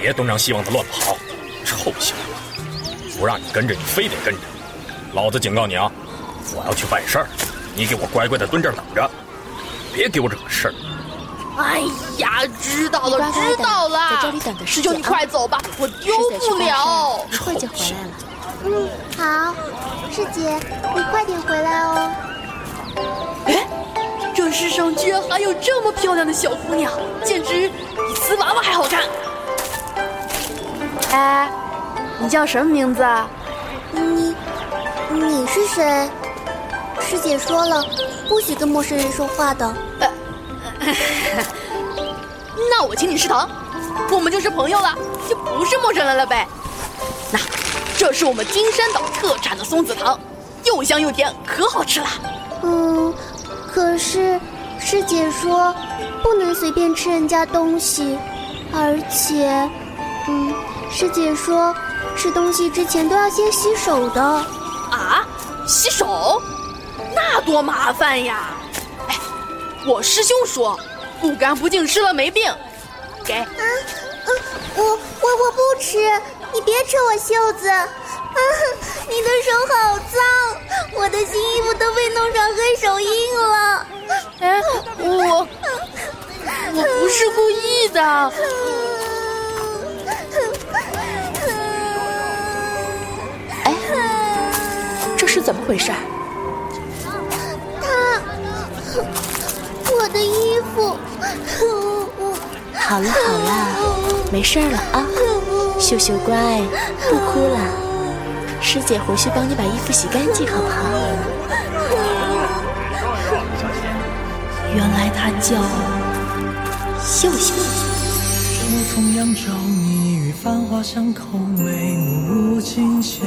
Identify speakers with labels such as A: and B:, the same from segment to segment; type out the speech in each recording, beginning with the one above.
A: 别东张西望的乱跑，臭小子！不让你跟着，你非得跟着。老子警告你啊，我要去办事儿，你给我乖乖的蹲这儿等着，别给我惹事儿。
B: 哎呀，知道了，知道了。
C: 在这里等着
B: 师兄，你快走吧，我丢不了。
C: 一会儿就回来了。
D: 嗯，好，师姐，你快点回来哦。
B: 哎，这世上居然还有这么漂亮的小姑娘，简直比瓷娃娃还好看。
E: 哎，你叫什么名字啊？
D: 你，你是谁？师姐说了，不许跟陌生人说话的。
B: 那我请你吃糖，我们就是朋友了，就不是陌生人了呗。那，这是我们金山岛特产的松子糖，又香又甜，可好吃了。
D: 嗯，可是师姐说不能随便吃人家东西，而且，嗯，师姐说吃东西之前都要先洗手的。
B: 啊，洗手？那多麻烦呀！哎，我师兄说，不干不净吃了没病。给。啊，
D: 嗯，我我我不吃，你别扯我袖子。啊，你的手好脏，我的新衣服都被弄成黑手印了。
B: 哎，我我不是故意的。
C: 哎，这是怎么回事？
D: 他，我的衣服。
C: 好了好了，没事了啊，秀秀乖，不哭了。师姐回去帮你把衣服洗干净，好不好？
F: 原来她叫秀秀。手中扬州你与繁华巷口，眉目如锦绣。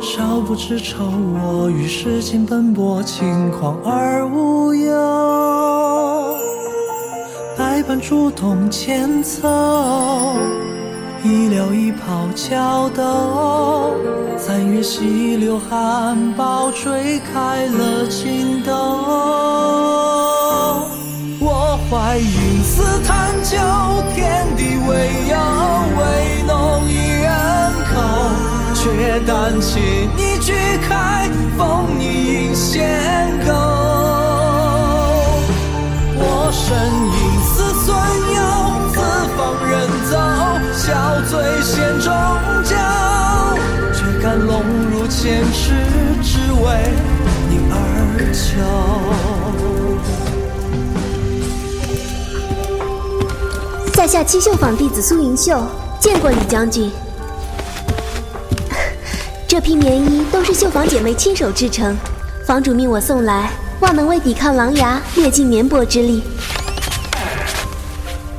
F: 少不知愁，我与世间奔波，轻狂而无忧。百般主动牵走。一撩一抛桥斗，三月溪流含苞吹开了青豆。我怀云似弹酒，天地为友，唯浓一人口。却胆怯你举开，封你引仙钩。我身小醉仙中酒，却甘龙入前世，只为你而
D: 求。在下七秀坊弟子苏云秀，见过李将军。这批棉衣都是绣坊姐妹亲手制成，坊主命我送来，望能为抵抗狼牙略尽绵薄之力。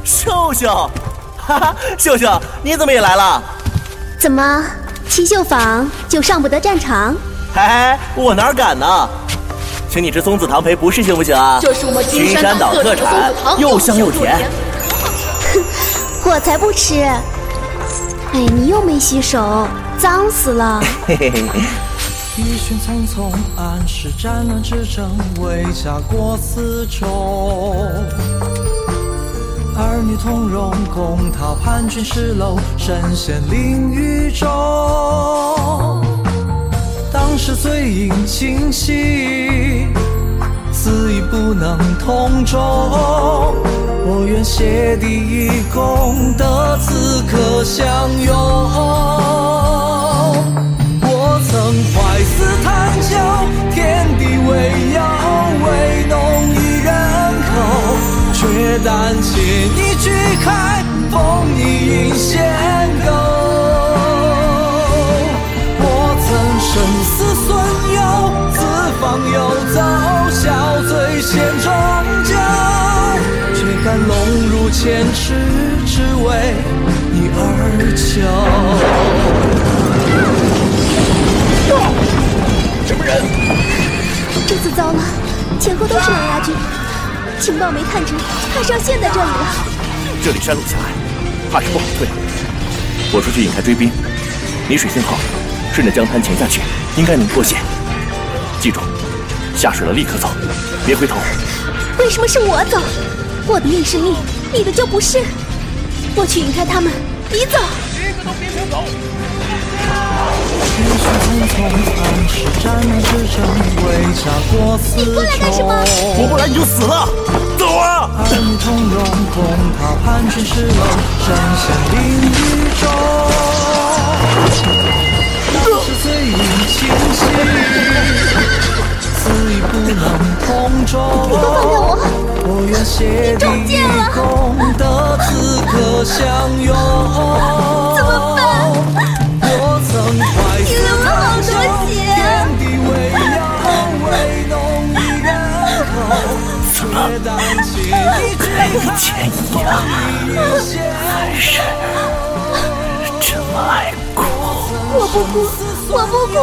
G: 秀秀。哈哈，秀秀，你怎么也来了？
D: 怎么，七秀坊就上不得战场？
G: 嘿嘿，我哪敢呢？请你吃松子糖赔不是行不行啊？
B: 这是我们金山岛特产，
G: 又香又甜。
D: 哼，我才不吃！哎，你又没洗手，脏死了。嘿嘿嘿。
F: 一群匆匆，暗示战乱之争，为家国此中。儿女同荣，共讨叛军失楼，身陷囹圄中。当时醉饮清醒，死亦不能同舟。我愿谢帝一功，德此刻相拥。我曾怀思探究，天地为友，为浓。胆怯你举开，封你引仙钩。我曾生死孙游，自放游走，笑醉仙中酒，却甘龙入千尺，只为你而求。
A: 什么人？
D: 这次糟了，前后都是狼牙军。情报没探知，怕是要陷在这里了。
G: 这里山路狭隘，怕是不好退。我出去引开追兵，你水性好，顺着江滩潜下去，应该能脱险。记住，下水了立刻走，别回头。
D: 为什么是我走？我的命是命，你的就不是。我去引开他们。你走。
A: 都别想走。
F: 血血匆匆，残世战难之争，为家过四
D: 你过来干什么？
G: 我不来你就死了，走啊！
F: 儿女同荣，共他叛军失冷，身陷囹圄中。当时醉饮清醒，此意不能同舟。
D: 你给我放开我！
F: 我愿协力共得此刻相拥。
D: 怎
G: 以前一样，还是这么爱哭？
D: 我不哭，我不哭。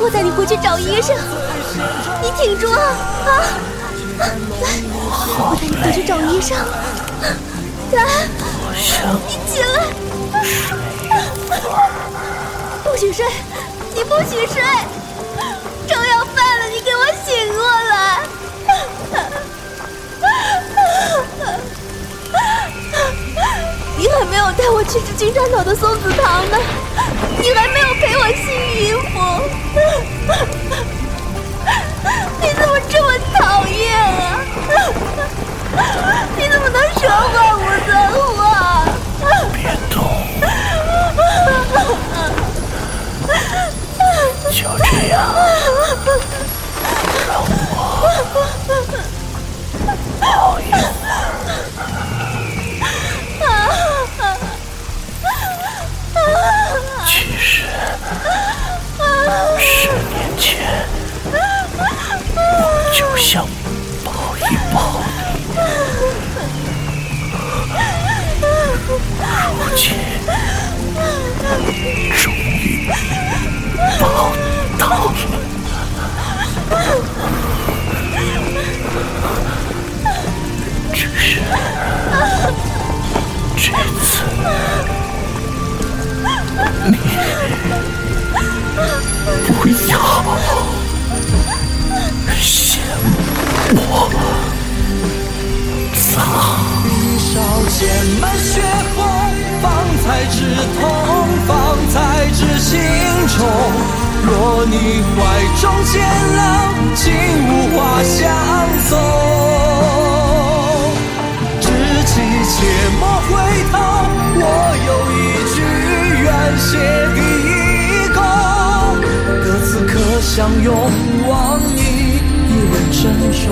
D: 我带你回去找医生，你挺住啊啊！来，我带你回去找医生。来，你起来。不许睡，你不许睡！有带我去吃金山岛的松子糖呢，你还没有赔我新衣服，
F: 剑满血红，方才知痛，方才知情重。若你怀中渐冷，竟无话相送。知己切莫回头，我有一句愿写第一空。得此刻相拥，望你一人珍重。